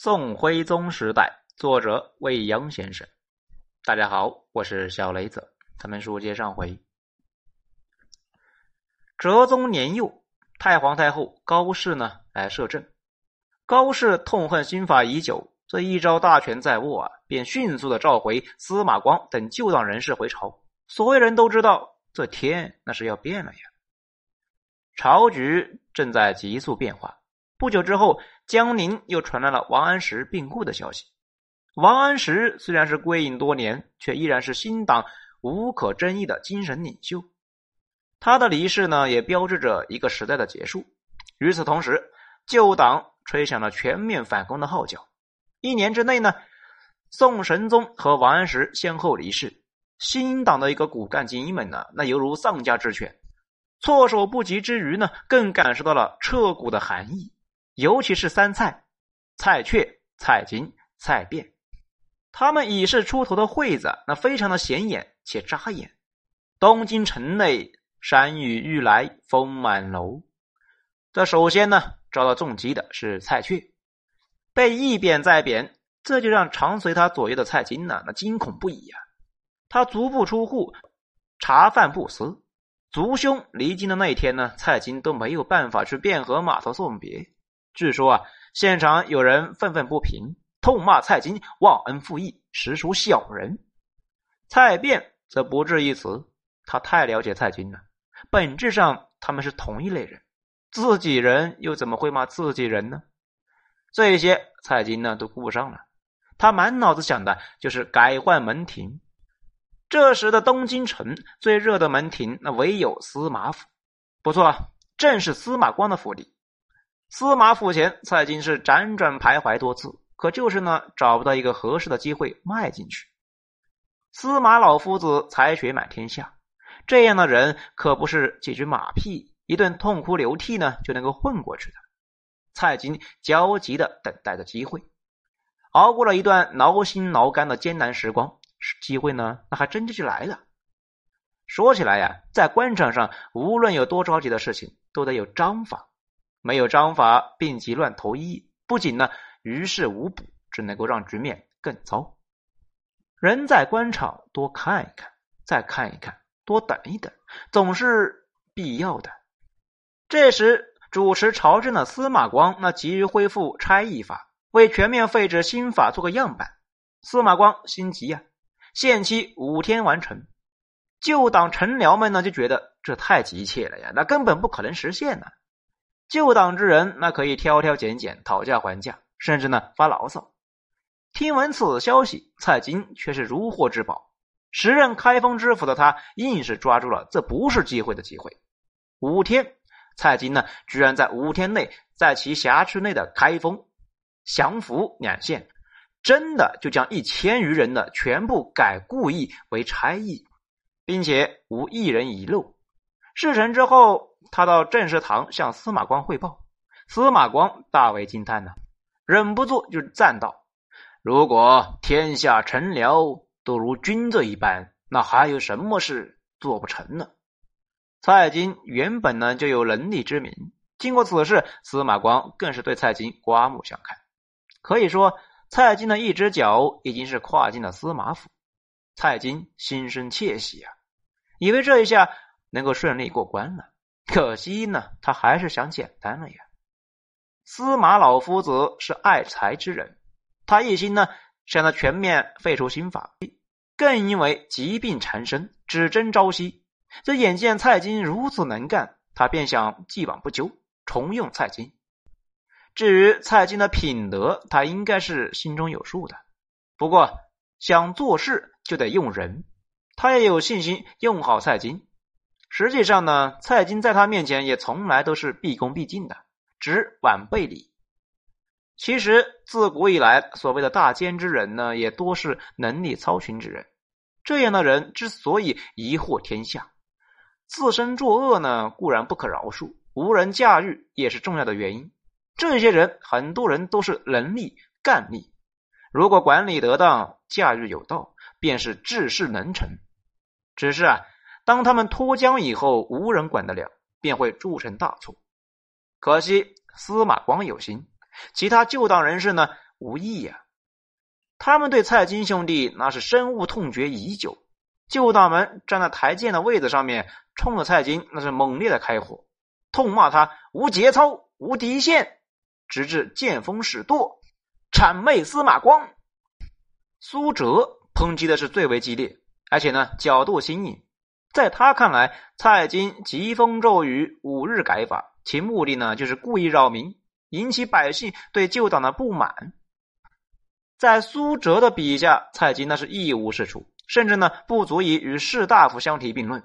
宋徽宗时代，作者未央先生。大家好，我是小雷子。咱们书接上回，哲宗年幼，太皇太后高氏呢来摄政。高氏痛恨新法已久，这一朝大权在握啊，便迅速的召回司马光等旧党人士回朝。所有人都知道，这天那是要变了呀。朝局正在急速变化。不久之后，江宁又传来了王安石病故的消息。王安石虽然是归隐多年，却依然是新党无可争议的精神领袖。他的离世呢，也标志着一个时代的结束。与此同时，旧党吹响了全面反攻的号角。一年之内呢，宋神宗和王安石先后离世，新党的一个骨干精英们呢，那犹如丧家之犬，措手不及之余呢，更感受到了彻骨的寒意。尤其是三蔡、蔡确、蔡京、蔡卞，他们已是出头的惠子，那非常的显眼且扎眼。东京城内山雨欲来风满楼，这首先呢遭到重击的是蔡确，被一贬再贬，这就让常随他左右的蔡京呢那惊恐不已呀。他足不出户，茶饭不思，族兄离京的那一天呢，蔡京都没有办法去汴河码头送别。据说啊，现场有人愤愤不平，痛骂蔡京忘恩负义，实属小人。蔡卞则不置一词，他太了解蔡京了，本质上他们是同一类人，自己人又怎么会骂自己人呢？这些蔡京呢都顾不上了，他满脑子想的就是改换门庭。这时的东京城最热的门庭，那唯有司马府。不错，正是司马光的府邸。司马府前，蔡京是辗转徘徊多次，可就是呢找不到一个合适的机会迈进去。司马老夫子才学满天下，这样的人可不是几句马屁、一顿痛哭流涕呢就能够混过去的。蔡京焦急的等待着机会，熬过了一段挠心挠肝的艰难时光，机会呢那还真就来了。说起来呀，在官场上，无论有多着急的事情，都得有章法。没有章法，病急乱投医，不仅呢于事无补，只能够让局面更糟。人在官场多看一看，再看一看，多等一等，总是必要的。这时，主持朝政的司马光那急于恢复差役法，为全面废止新法做个样板。司马光心急呀，限期五天完成。旧党臣僚们呢就觉得这太急切了呀，那根本不可能实现呢。旧党之人，那可以挑挑拣拣、讨价还价，甚至呢发牢骚。听闻此消息，蔡京却是如获至宝。时任开封知府的他，硬是抓住了这不是机会的机会。五天，蔡京呢，居然在五天内，在其辖区内的开封、降福两县，真的就将一千余人的全部改故意为差役，并且无一人遗漏。事成之后。他到政事堂向司马光汇报，司马光大为惊叹呢，忍不住就赞道：“如果天下臣僚都如君这一般，那还有什么事做不成呢？”蔡京原本呢就有能力之名，经过此事，司马光更是对蔡京刮目相看。可以说，蔡京的一只脚已经是跨进了司马府。蔡京心生窃喜啊，以为这一下能够顺利过关了。可惜呢，他还是想简单了呀。司马老夫子是爱才之人，他一心呢想要全面废除新法，更因为疾病缠身，只争朝夕。这眼见蔡京如此能干，他便想既往不咎，重用蔡京。至于蔡京的品德，他应该是心中有数的。不过想做事就得用人，他也有信心用好蔡京。实际上呢，蔡京在他面前也从来都是毕恭毕敬的，只晚辈礼。其实自古以来，所谓的大奸之人呢，也多是能力超群之人。这样的人之所以疑惑天下，自身作恶呢，固然不可饶恕，无人驾驭也是重要的原因。这些人，很多人都是能力干力，如果管理得当，驾驭有道，便是治世能臣。只是啊。当他们脱缰以后，无人管得了，便会铸成大错。可惜司马光有心，其他旧党人士呢，无意呀。他们对蔡京兄弟那是深恶痛绝已久。旧党们站在台阶的位子上面，冲着蔡京那是猛烈的开火，痛骂他无节操、无底线，直至见风使舵，谄媚司马光。苏辙抨击的是最为激烈，而且呢角度新颖。在他看来，蔡京疾风骤雨、五日改法，其目的呢就是故意扰民，引起百姓对旧党的不满。在苏辙的笔下，蔡京那是一无是处。甚至呢，不足以与士大夫相提并论，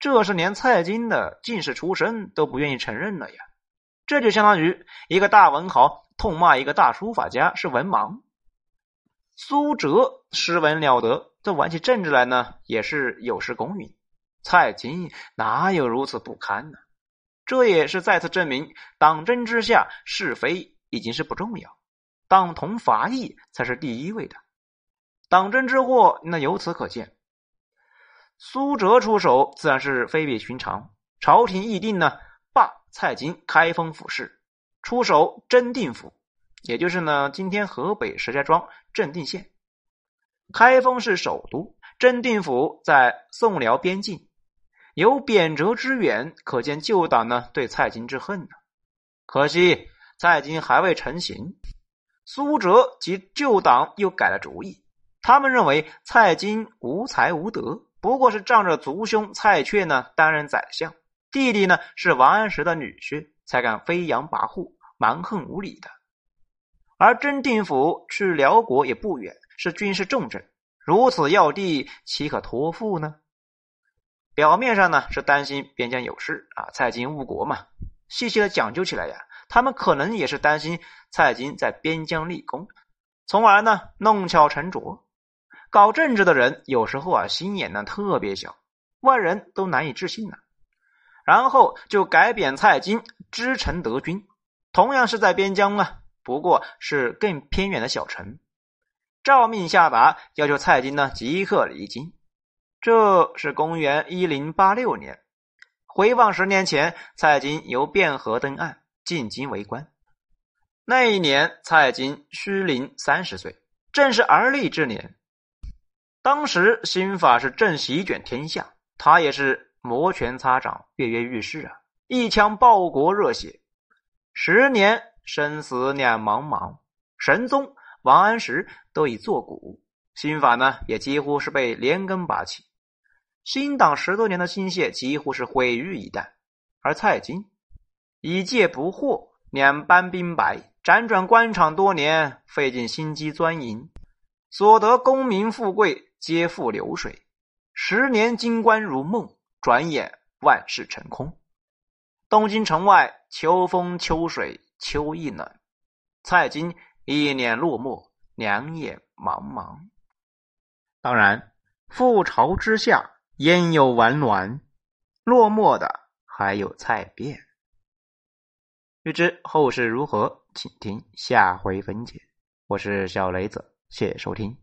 这是连蔡京的进士出身都不愿意承认了呀。这就相当于一个大文豪痛骂一个大书法家是文盲。苏辙诗文了得，这玩起政治来呢，也是有失公允。蔡京哪有如此不堪呢？这也是再次证明，党争之下是非已经是不重要，党同伐异才是第一位的。党争之祸，那由此可见，苏辙出手自然是非比寻常。朝廷议定呢，罢蔡京开封府事，出手真定府，也就是呢今天河北石家庄镇定县。开封是首都，真定府在宋辽边境，有贬谪之远，可见旧党呢对蔡京之恨呢。可惜蔡京还未成型，苏辙及旧党又改了主意。他们认为蔡京无才无德，不过是仗着族兄蔡确呢担任宰相，弟弟呢是王安石的女婿，才敢飞扬跋扈、蛮横无理的。而真定府去辽国也不远，是军事重镇，如此要地，岂可托付呢？表面上呢是担心边疆有事啊，蔡京误国嘛。细细的讲究起来呀，他们可能也是担心蔡京在边疆立功，从而呢弄巧成拙。搞政治的人有时候啊，心眼呢特别小，外人都难以置信呢。然后就改贬蔡京知城德军，同样是在边疆啊，不过是更偏远的小城。诏命下达，要求蔡京呢即刻离京。这是公元一零八六年。回望十年前，蔡京由汴河登岸进京为官。那一年，蔡京虚龄三十岁，正是而立之年。当时新法是正席卷天下，他也是摩拳擦掌、跃跃欲试啊！一腔报国热血。十年生死两茫茫，神宗王安石都已作古，新法呢也几乎是被连根拔起。新党十多年的心血几乎是毁于一旦，而蔡京一介不惑，两班兵白，辗转官场多年，费尽心机钻营，所得功名富贵。皆付流水，十年金冠如梦，转眼万事成空。东京城外，秋风秋水秋意暖。蔡京一脸落寞，两眼茫茫。当然，覆巢之下焉有完卵？落寞的还有蔡变。欲知后事如何，请听下回分解。我是小雷子，谢谢收听。